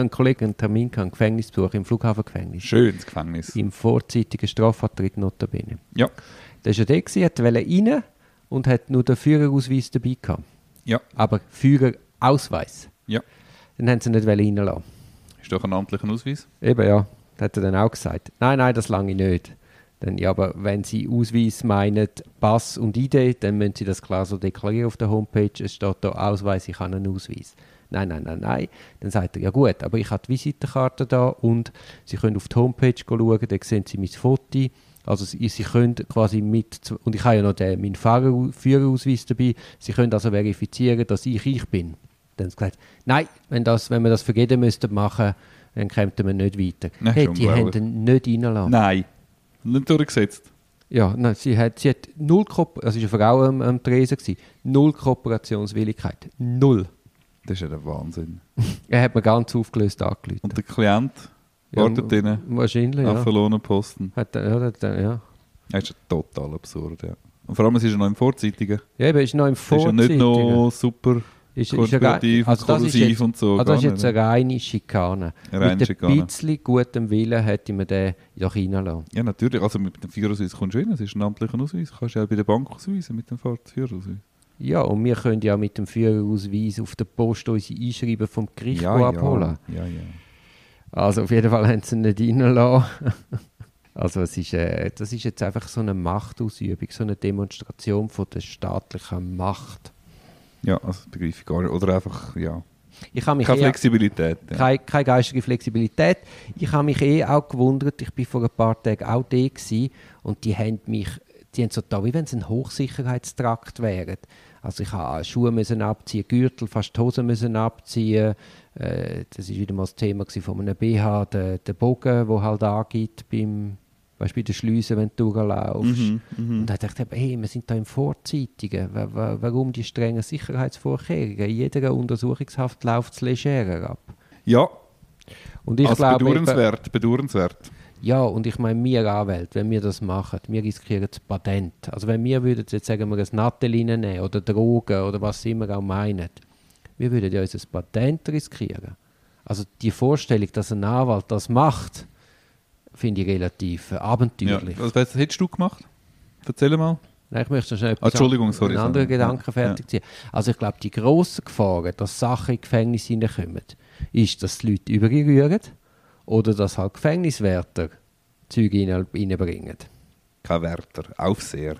ein Kollege einen Termin gehabt, einen Gefängnisbesuch im Flughafengefängnis. Schönes Gefängnis. Im vorzeitigen Strafvertritt notabene. Ja. Der war ja der, gewesen, hat rein und hat nur den Führerausweis dabei gehabt. Ja. Aber Führerausweis. Ja. Dann haben sie nicht reinlassen. Ist doch ein amtlicher Ausweis. Eben ja, das hat er dann auch gesagt. Nein, nein, das lange nicht. Dann, ja, aber wenn Sie Ausweis meinen, Pass und ID, dann müssen Sie das klar so deklarieren auf der Homepage. Es steht da Ausweis, ich habe einen Ausweis. Nein, nein, nein, nein. Dann sagt er, ja gut, aber ich habe die Visitenkarte da und Sie können auf die Homepage schauen, dann sehen Sie mein Foto. Also Sie, Sie können quasi mit, und ich habe ja noch den, meinen Fahrer, Führerausweis dabei, Sie können also verifizieren, dass ich ich bin. Dann sie gesagt, nein, wenn, das, wenn wir das für jeden müssten machen, dann kämen wir nicht weiter. Hey, die haben ihn nicht reingelassen. Nein. Nicht durchgesetzt. Ja, nein, sie hat, sie hat null, Ko also war eine Frau am, am Tresen, gewesen. null Kooperationswilligkeit. Null. Das ist ja der Wahnsinn. Er hat mir ganz aufgelöst angerufen. Und der Klient Ja, wartet drinnen Wahrscheinlich, auf ja. verlorenen Posten. Hat, ja, hat, ja. Das ist ja total absurd, ja. Und vor allem, es ist ja noch im Vorzeitigen. ja, eben, ist noch im Es ist ja Vorzeitigen. nicht noch super Ist, ist ja konspirativ also und das ist jetzt, und so. also das ist jetzt eine reine Schikane. Eine reine Mit Schikane. ein bisschen gutem Willen hätte man den doch reinlassen. Ja, natürlich. Also mit dem Führerausweis kommst du rein. Es ist ein amtlicher Ausweis. Kannst du ja auch bei der Bank ausweisen mit dem Führerausweis. Ja, und wir können ja mit dem Führerausweis auf der Post unsere Einschreiben vom Gericht Ja, abholen. ja, ja, ja. Also auf jeden Fall haben sie ihn nicht reingelassen. Also es ist, äh, das ist jetzt einfach so eine Machtausübung, so eine Demonstration von der staatlichen Macht. Ja, also begreife ich gar nicht. Oder einfach, ja. Ich habe mich Keine eher, Flexibilität. Ja. keine, keine geistige Flexibilität. Ich habe mich eh auch gewundert, ich bin vor ein paar Tagen auch da gewesen, und die haben mich, die haben so da, wie wenn es ein Hochsicherheitstrakt wäre. Also ich habe Schuhe müssen abziehen, Gürtel, fast Hosen müssen abziehen. Äh, das ist wieder mal das Thema von einem BH, der, der Bogen, wo halt angibt beim, weißt, bei den Schleusen, wenn du durchlaufst. Mhm, mhm. Und da dachte ich, hey, wir sind da im Vorzeitigen. Wa- wa- Warum die strengen Sicherheitsvorkehrungen? In jeder Untersuchungshaft läuft es legerer ab. Ja, Und ich also glaube, eben- bedauernswert, bedauernswert. ja, und ich meine, wir Anwälte, wenn wir das machen, wir riskieren das Patent. Also wenn wir würden jetzt sagen wir ein Nattel reinnehmen oder Drogen oder was immer auch meinen, wir würden ja unser Patent riskieren. Also die Vorstellung, dass ein Anwalt das macht, finde ich relativ äh, Ja. abenteuerlich. Was, was hättest du gemacht? Erzähl mal. Nein, ich möchte noch schnell Ah, Entschuldigung, sorry, einen anderen sorry. Gedanken Ja, fertig ziehen. Also ich glaube, die grossen Gefahren, dass Sachen in Gefängnis hineinkommen, ist, dass die Leute überrühren oder dass halt Gefängniswärter Züge reinbringen. Kein Wärter, Aufseher.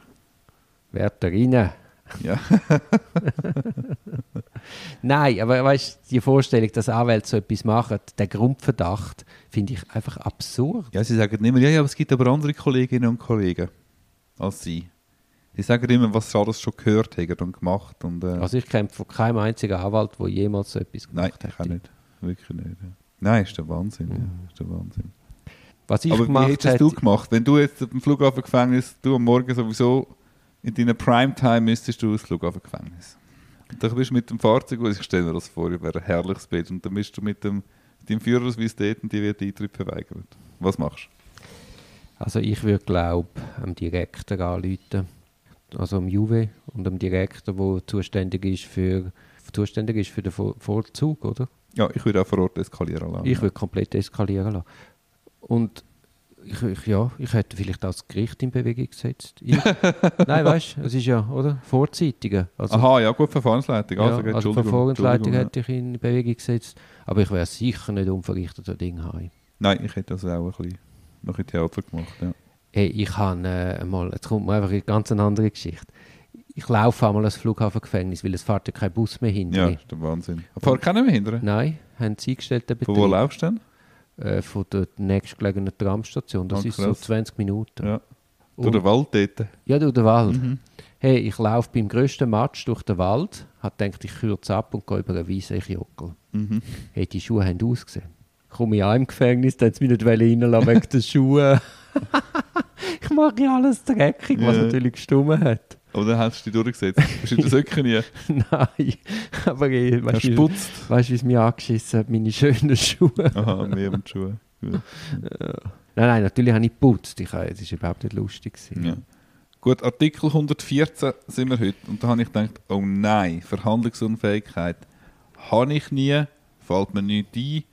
Wärterinnen. Ja. Nein, aber weißt du, die Vorstellung, dass Anwälte so etwas machen, der Grundverdacht, finde ich einfach absurd. ja, sie sagen immer, ja, ja, aber es gibt aber andere Kolleginnen und Kollegen als sie. Die sagen immer, was sie alles schon gehört haben und gemacht. Und, äh, Also ich kenne von keinem einzigen Anwalt, der jemals so etwas nein, gemacht ich auch hat. nicht. Wirklich nicht. Ja. Nein, ist der Wahnsinn. Ja, ist der Wahnsinn. Was ich aber wie gemacht hättest hätte, du gemacht? Wenn du jetzt im Flughafengefängnis, du am Morgen sowieso in deiner Primetime müsstest du ins Flughafengefängnis. Und dann bist du mit dem Fahrzeug, ich stelle mir das vor, wäre ein herrliches Bild, und dann bist du mit dem, dem Führerausweis dort und dir wird Eintritt verweigert. Was machst Also ich würde glaube am Direktor anrufen, also am Juve und am Direktor, der zuständig ist für zuständig ist für den Vollzug, oder? du? Ja, ich würde auch vor Ort eskalieren lassen. Ich würde komplett eskalieren lassen. Und ich, ich, ja, ich hätte vielleicht das Gericht in Bewegung gesetzt. Ich, nein, weißt du, es ist ja, oder? Vorzeitige. Also, Aha, ja gut, Verfahrensleitung. ja, Also, also Verfahrensleitung hätte ich in Bewegung gesetzt. Aber ich wäre sicher nicht unverrichteter Ding haben. Nein, ich hätte also auch ein bisschen noch in Theater gemacht. Ja. Hey, ich habe äh, mal, jetzt kommt mir einfach eine ganz andere Geschichte. Ich laufe einmal ans Flughafengefängnis, weil es fährt ja kein Bus mehr hinter ja, mir. ist der Wahnsinn. Fahrt keiner mehr hinterher? Nein, haben sie eingestellt, Von wo laufst du denn? Äh, von der nächstgelegenen Tramstation. Das Ah, ist so krass. 20 Minuten. Ja. Durch den Wald dort. Ja, durch den Wald. Mhm. Hey, ich laufe beim grössten Match durch den Wald, habe gedacht, ich kürze ab und gehe über einen weißen Jockel. Mhm. Hey, die Schuhe haben ausgesehen. Komme ich auch im Gefängnis, dann sie mich nicht reinlassen wegen den Schuhen. ich mache ja alles dreckig, was Ja. natürlich gestummen hat. Dann hast du dich durchgesetzt. Bist du in der Söcke nie? Nein, aber eh, weißt Hast du, putzt? weißt du, wie es mir angeschissen hat, meine schönen Schuhe? Aha, mehr mit Schuhe. Gut. Nein, nein, natürlich habe ich geputzt. Ich, habe- es war überhaupt nicht lustig. gewesen. Ja. Gut, Artikel 114 sind wir heute. Und da habe ich gedacht, oh nein, Verhandlungsunfähigkeit habe ich nie, fällt mir nicht ein.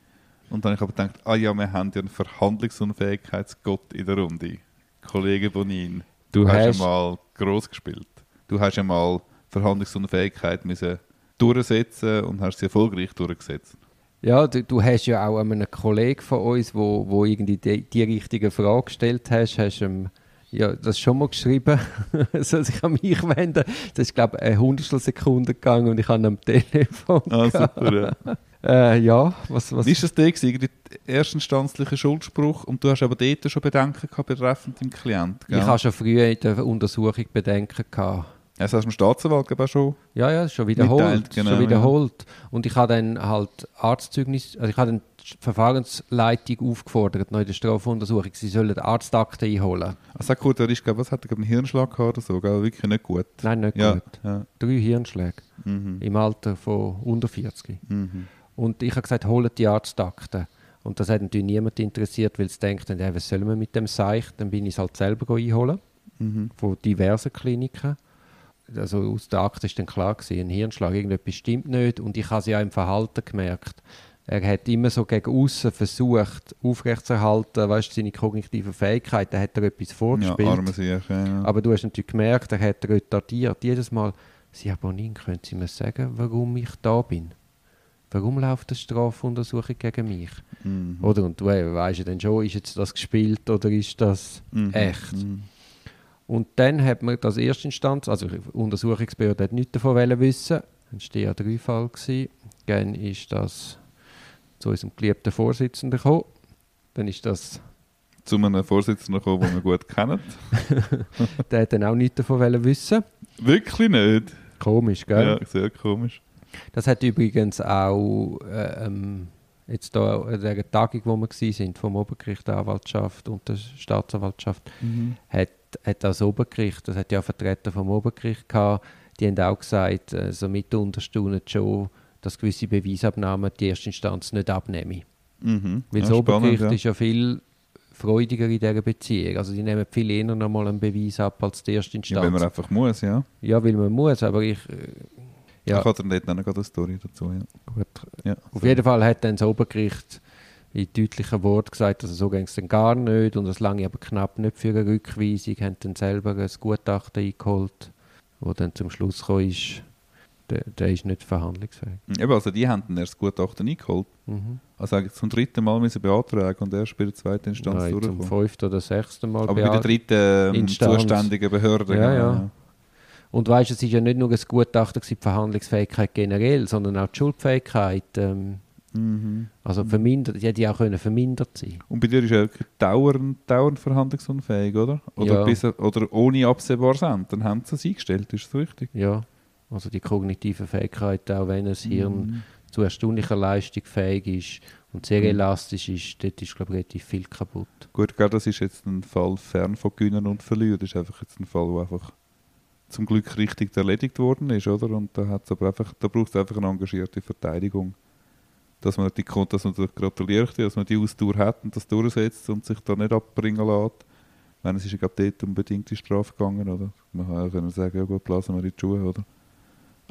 Und dann habe ich aber gedacht, ah ja, wir haben ja einen Verhandlungsunfähigkeitsgott in der Runde. Kollege Bonin, du, Du hast, hast- mal groß gespielt. Du hast ja mal Verhandlungsunfähigkeit müssen durchsetzen und hast sie erfolgreich durchgesetzt. Ja, du, du hast ja auch einem Kollegen von uns, wo, wo irgendwie die, die richtige Frage gestellt hast, hast ihm ja, das schon mal geschrieben, soll sich an mich wenden. Das ist, glaube ich, eine Hundertstel Sekunde gegangen und ich habe ihn am Telefon. Ah, super, ja. Äh, ja, was, was Wie ist das der gewesen? Irgendwie erstinstanzlicher Schuldspruch und du hast aber dort schon Bedenken gehabt betreffend deinem Klient, gell? Ich habe schon früher in der Untersuchung Bedenken gehabt. Das hast du dem Staatsanwalt glaub ich, auch schon. Ja, ja, schon wiederholt. Mitteilt, genau, schon wiederholt. Und ich habe dann halt Arztzeugnis, also ich habe dann die Verfahrensleitung aufgefordert, noch in der Strafuntersuchung, sie sollen Arztakte einholen. Sag kurz, er ist, was hat er, einen Hirnschlag gehabt oder so, gell? Wirklich nicht gut. Nein, nicht ja, gut. Ja. Drei Hirnschläge Mhm. im Alter von unter 40. Mhm. Und ich habe gesagt, holt die Arztakte. Und das hat natürlich niemand interessiert, weil sie denkt, ja, was sollen wir mit dem Seich? Dann bin ich es halt selber einholen, Mhm. von diversen Kliniken. Also aus der Akte ist dann klar gewesen, ein Hirnschlag, irgendetwas stimmt nicht. Und ich habe es ja im Verhalten gemerkt. Er hat immer so gegen außen versucht, aufrechtzuerhalten, weißt seine kognitiven Fähigkeiten, hat er etwas Ja, vorgespielt. arme Sicher, ja. Aber du hast natürlich gemerkt, er hat retardiert. Jedes Mal, Sie, Herr Bonin, können Sie mir sagen, warum ich da bin? Warum läuft eine Strafuntersuchung gegen mich? Mhm. Oder? Und du we- weisst ja dann schon, ist jetzt das gespielt oder ist das Mhm. echt? Mhm. Und dann hat man das Erstinstanz, also die Untersuchungsbehörde hat nichts davon wollen wissen. Dann war der Fall. gewesen. Dann ist das zu unserem geliebten Vorsitzenden gekommen. Dann ist das, Zu einem Vorsitzenden gekommen, den wir gut kennen. der hat dann auch nichts davon wollen wissen. Wirklich nicht? Komisch, gell? Ja, sehr komisch. Das hat übrigens auch äh, ähm, jetzt da an der Tagung, wo wir sind, vom Obergericht, der Anwaltschaft und der Staatsanwaltschaft, hat, hat das Obergericht, das hat ja Vertreter vom Obergericht gehabt, die haben auch gesagt, äh, so mit unterstaunen schon, dass gewisse Beweisabnahmen die erste Instanz nicht abnehmen. Mhm. Weil Ja, das Obergericht spannend, ist ja viel freudiger in dieser Beziehung. Also die nehmen viel eher noch mal einen Beweis ab als die erste ja. Instanz. ja, wenn man einfach muss, ja. ja, weil man muss, aber ich... Äh, ja, Ich hatte dann dort noch eine Story dazu, ja. gut, ja. Auf jeden Fall hat dann das Obergericht in deutlichen Worten gesagt, dass es so ging es dann gar nicht und es lange aber knapp nicht für eine Rückweisung, haben dann selber ein Gutachten eingeholt, wo dann zum Schluss gekommen ist, der, der ist nicht verhandlungsfähig. Eben, also die haben dann erst das Gutachten eingeholt. Mhm. Also zum dritten Mal müssen beantragen und erst bei der zweiten Instanz Nein, zum durchkommen. fünften oder sechsten Mal. Aber bei der dritten ähm, Instanz. zuständigen Behörde. Ja, genau, ja. Und weißt du, es ist ja nicht nur ein Gutachten die Verhandlungsfähigkeit generell, sondern auch die Schuldfähigkeit. Ähm, Mhm. also vermindert, die hätte ja auch können vermindert sein Und bei dir ist ja wirklich dauernd, dauernd verhandlungsunfähig, oder? Oder, Ja. bis, oder ohne absehbares Ende. Dann haben sie es eingestellt, ist das richtig? Ja, also die kognitive Fähigkeit, auch wenn das Hirn Mhm. zu erstaunlicher Leistung fähig ist und sehr Mhm. elastisch ist, dort ist, glaube ich, relativ viel kaputt. Gut, gell, das ist jetzt ein Fall fern von Gewinnen und Verlieren. Das ist einfach jetzt ein Fall, der einfach zum Glück richtig erledigt worden ist, oder? Und da, hat's aber einfach, da braucht es einfach eine engagierte Verteidigung. Dass man, die, dass man gratuliert, dass man die Ausdauer hat und das durchsetzt und sich da nicht abbringen lässt. Ich meine, es ist ja gerade dort unbedingt die Strafe gegangen, oder? Man kann ja können sagen, ja gut, blasen wir in die Schuhe, oder?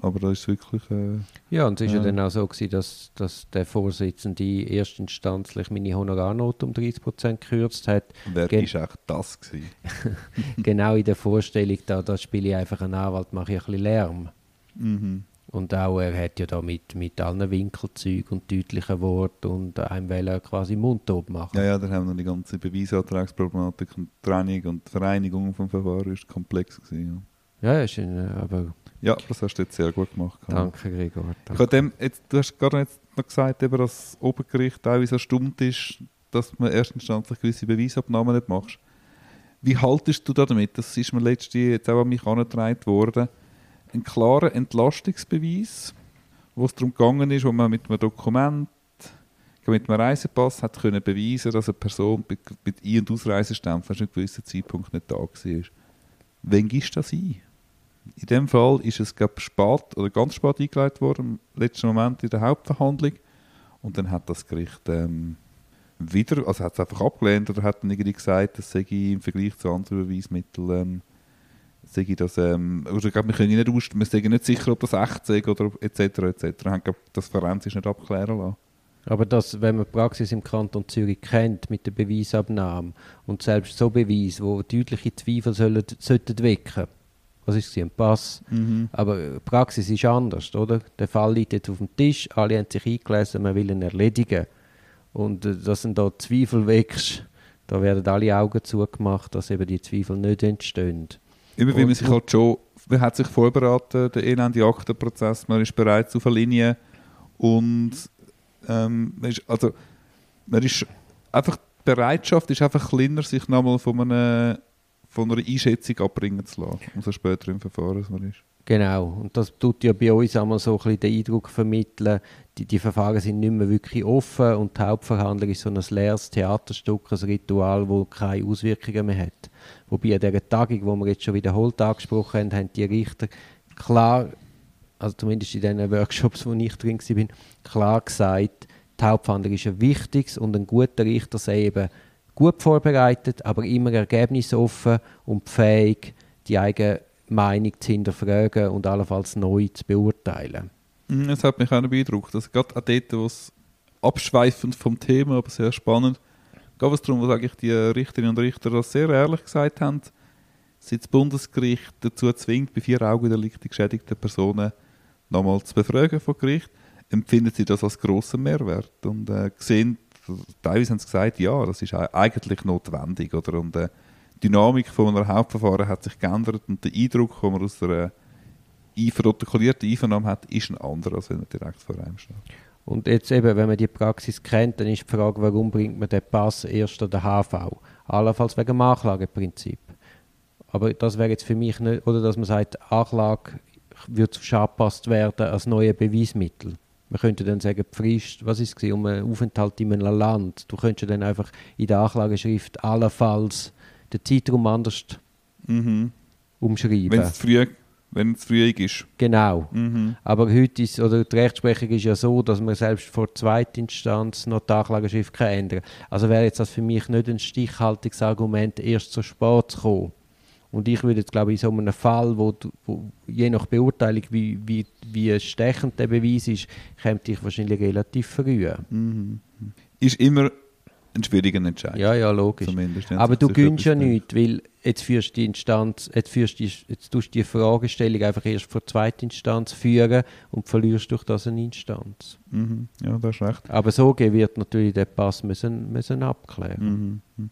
Aber da ist wirklich... Äh, Ja, und es ist ja. Ja. dann auch so, gewesen, dass, dass der Vorsitzende erstinstanzlich meine Honorarnote um 30% gekürzt hat. wer Gen- ist echt das gewesen? genau in der Vorstellung, da, da spiele ich einfach einen Anwalt, mache ich ein bisschen Lärm. Mhm. Und auch er hat ja da mit, mit allen Winkelzeugen und deutlichen Worten und einem wollen quasi mundtot machen. Ja, ja, da haben wir die ganze Beweisantragsproblematik und Trennung und Vereinigung vom Verfahren ist komplex gewesen. Ja, ist ein, äh, aber Ja, ja das hast du jetzt sehr gut gemacht. Danke Gregor. Ich Danke. habe dem, jetzt, du hast gerade jetzt noch gesagt, eben, dass das Obergericht teilweise erstaunt ist, dass man erstinstanzlich gewisse Beweisabnahmen nicht machst. Wie haltest du da damit? Das ist mir letztes Jahr jetzt auch an mich angetragen worden. Ein klarer Entlastungsbeweis, wo es darum gegangen ist, wo man mit einem Dokument, mit einem Reisepass hat können beweisen, dass eine Person mit, Ein- und Ausreisestempel an einem gewissen Zeitpunkt nicht da war. Wann du das ein? In dem Fall ist es glaub, spät oder ganz spät eingeleitet worden, im letzten Moment in der Hauptverhandlung. Und dann hat das Gericht ähm, wieder, also hat es einfach abgelehnt oder hat dann irgendwie gesagt, das sei im Vergleich zu anderen Beweismitteln, ähm, sei das, ähm, ich glaube, wir können nicht aus, wir sind nicht sicher, ob das echt sei oder etc. etc. Haben glaub, das forensisch nicht abklären lassen. Aber das, wenn man die Praxis im Kanton Zürich kennt mit der Beweisabnahme und selbst so Beweise, wo deutliche Zweifel sollen, sollten wecken, was ist ein Pass? Mhm. Aber die Praxis ist anders, oder? Der Fall liegt jetzt auf dem Tisch, alle haben sich eingelesen, man will ihn erledigen. Und äh, dass du da Zweifel wächst, da werden alle Augen zugemacht, dass eben die Zweifel nicht entstehen. Immer weil man sich halt schon, man hat sich vorbereitet, der elende Aktenprozess, man ist bereits auf der Linie und ähm, man ist, also, man ist einfach, die Bereitschaft ist einfach kleiner, sich nochmal von, einer, von einer Einschätzung abbringen zu lassen, umso später im Verfahren man ist. Genau, und das tut ja bei uns einmal so ein bisschen den Eindruck vermitteln, die, die Verfahren sind nicht mehr wirklich offen und die Hauptverhandlung ist so ein leeres Theaterstück, ein Ritual, das keine Auswirkungen mehr hat. Wobei an dieser Tagung, wo wir jetzt schon wiederholt angesprochen haben, haben die Richter klar, also zumindest in den Workshops, wo ich drin war, klar gesagt, die Hauptverhandlung ist ein wichtiges und ein guter Richter sei eben gut vorbereitet, aber immer ergebnisoffen und fähig, die eigene Meinung zu hinterfragen und allenfalls neu zu beurteilen. Mhm, Es hat mich auch beeindruckt, dass gerade auch dort, wo es abschweifend vom Thema, aber sehr spannend, gab es darum, was eigentlich die Richterinnen und Richter das sehr ehrlich gesagt haben, sie das Bundesgericht dazu zwingt, bei vier Augen der die geschädigten Personen nochmal zu befragen vor Gericht, empfinden sie das als grossen Mehrwert? Und äh, sehen, teilweise haben sie gesagt, ja, das ist ei- eigentlich notwendig, oder? Und äh, die Dynamik von einem Hauptverfahren hat sich geändert und der Eindruck, den man aus einer protokollierten Einvernahme hat, ist ein anderer, als wenn er direkt vor einem steht. Und jetzt eben, wenn man die Praxis kennt, dann ist die Frage, warum bringt man den Pass erst an der HV? Allenfalls wegen dem Anklageprinzip. Aber das wäre jetzt für mich nicht, oder dass man sagt, Anklage wird angepasst werden als neue Beweismittel. Man könnte dann sagen, Frist, was ist es, um einen Aufenthalt in einem Land. Du könntest dann einfach in der Anklageschrift allenfalls den Zeitraum anders Mhm. umschreiben. Wenn es früh, wenn es früh ist. Genau. Mhm. Aber heute ist, oder die Rechtsprechung ist ja so, dass man selbst vor Zweitinstanz noch die Anklageschrift kann ändern kann. Also wäre jetzt das für mich nicht ein stichhaltiges Argument, erst so spät zu kommen. Und ich würde jetzt, glaube ich, in so einem Fall, wo, du- wo je nach Beurteilung, wie, wie, wie stechend der Beweis ist, käme ich wahrscheinlich relativ früh. Mhm. Ist immer ein schwieriger Entscheid. Ja, ja, logisch. Aber du gönnst ja nichts, weil jetzt führst du die Instanz, jetzt, führst die, jetzt tust du die Fragestellung einfach erst vor Zweitinstanz führen und verlierst durch das eine Instanz. Mhm. Ja, da hast recht. Aber so wird natürlich der Pass müssen, müssen abklären. Mhm. Mhm.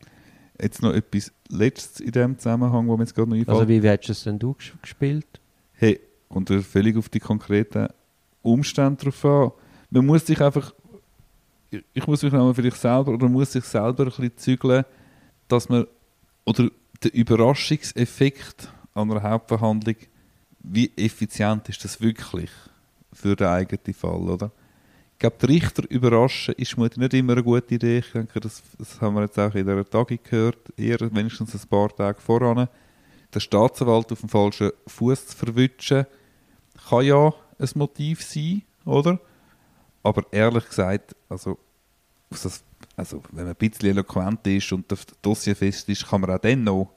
Jetzt noch etwas Letztes in dem Zusammenhang, wo mir jetzt gerade noch einfällt. Also wie hättest du es denn du ges- gespielt? Hey, äh, völlig auf die konkreten Umstände drauf an. Man muss sich einfach, ich- muss mich für dich selber, oder muss sich selber ein bisschen zügeln, dass man, oder der Überraschungseffekt an einer Hauptverhandlung, wie effizient ist das wirklich für den eigenen Fall, oder? Ich glaube, die Richter überraschen ist nicht immer eine gute Idee. Ich denke, das, das haben wir jetzt auch in dieser Tagung gehört, eher wenigstens ein paar Tage voran. Der Staatsanwalt auf dem falschen Fuß zu verwutschen, kann ja ein Motiv sein, oder? Aber ehrlich gesagt, also, das, also wenn man ein bisschen eloquent ist und das Dossier fest ist, kann man auch dann noch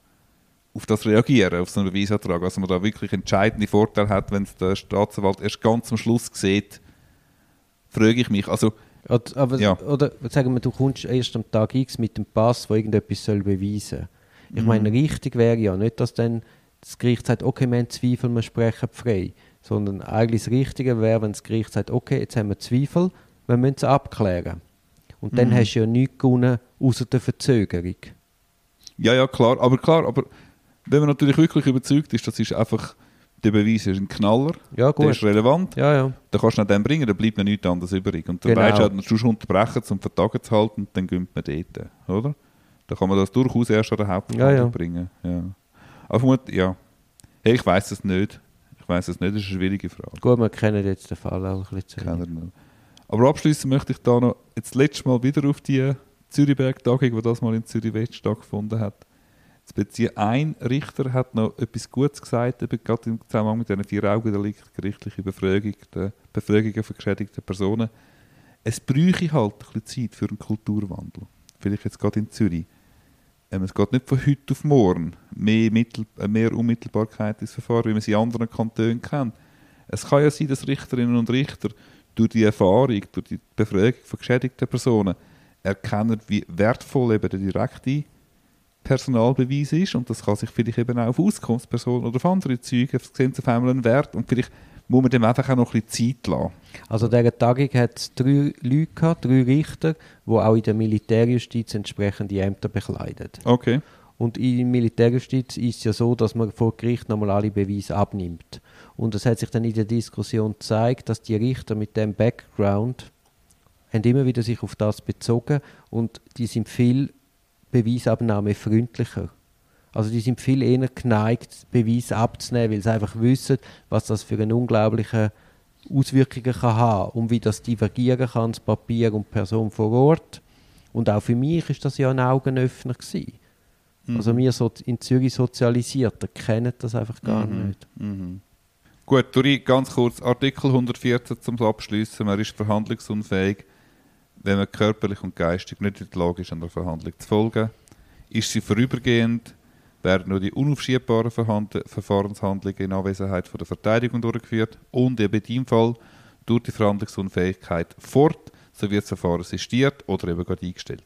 auf das reagieren, auf so einen Beweisantrag. Also man da wirklich entscheidende Vorteile hat, wenn es der Staatsanwalt erst ganz am Schluss sieht, frage ich mich. Also, Oder, aber, Ja. oder sagen wir, du kommst erst am Tag X mit dem Pass, der irgendetwas soll beweisen Ich Mhm. meine, richtig wäre ja nicht, dass dann das Gericht sagt, okay, wir haben Zweifel, wir sprechen frei. Sondern eigentlich das Richtige wäre, wenn das Gericht sagt, okay, jetzt haben wir Zweifel, wir müssen es abklären. Und dann Mhm. hast du ja nichts gewonnen, außer der Verzögerung. ja, ja, klar, aber klar, aber wenn man natürlich wirklich überzeugt ist, das ist einfach, der Beweis ist ein Knaller, Ja, der gut. ist relevant, Ja, ja. dann kannst du ihn dann bringen, dann bleibt mir nichts anderes übrig. Und dann Genau. weißt du, halt, du musst unterbrechen, um Vertagen zu halten, und dann gönnt man dort, oder? Dann kann man das durchaus erst an der Hauptverhandlung Ja, ja. bringen. Ja. Aber ja. Hey, ich weiß es nicht. Ich weiß es nicht, das ist eine schwierige Frage. Gut, wir kennen jetzt den Fall auch ein bisschen zu nicht. Aber abschließend möchte ich da noch jetzt das letzte Mal wieder auf die Zürichberg-Tagung, die das mal in Zürich West stattgefunden hat, zu beziehen. Ein Richter hat noch etwas Gutes gesagt, eben gerade im Zusammenhang mit diesen vier Augendelikt, gerichtliche Befragung, der Befragungen von geschädigten Personen. Es bräuchte halt ein bisschen Zeit für einen Kulturwandel. Vielleicht jetzt gerade in Zürich. Ähm, es geht nicht von heute auf morgen. Mehr, Mittel, äh, mehr Unmittelbarkeit ins Verfahren, wie man sie in anderen Kantonen kennt. Es kann ja sein, dass Richterinnen und Richter durch die Erfahrung, durch die Befragung von geschädigten Personen erkennen, wie wertvoll eben der direkte Personalbeweis ist. Und das kann sich vielleicht eben auch auf Auskunftspersonen oder auf andere Zeugen, sehen sie auf einmal einen Wert und vielleicht muss man dem einfach auch noch ein bisschen Zeit lassen. Also dieser Tagung hat es drei Leute gehabt, drei Richter, die auch in der Militärjustiz entsprechende Ämter bekleiden. Okay. Und in der Militärjustiz ist es ja so, dass man vor Gericht nochmal alle Beweise abnimmt. Und es hat sich dann in der Diskussion gezeigt, dass die Richter mit dem Background haben immer wieder sich auf das bezogen und die sind viel beweisabnahmefreundlicher. Also die sind viel eher geneigt, Beweise abzunehmen, weil sie einfach wissen, was das für eine unglaubliche Auswirkungen kann haben und wie das divergieren kann, das Papier und die Person vor Ort. Und auch für mich ist das ja ein Augenöffner gewesen. Mhm. Also wir so in Zürich sozialisiert, kennen das einfach gar Mhm. nicht. Mhm. Gut, Dori, ganz kurz, Artikel 114 zum Abschließen. Man ist verhandlungsunfähig, wenn man körperlich und geistig nicht in der Lage ist, einer Verhandlung zu folgen. Ist sie vorübergehend, werden nur die unaufschiebbaren Verfahrenshandlungen in Anwesenheit von der Verteidigung durchgeführt und eben in deinem Fall durch die Verhandlungsunfähigkeit fort, so wird das Verfahren sistiert oder eben gerade eingestellt.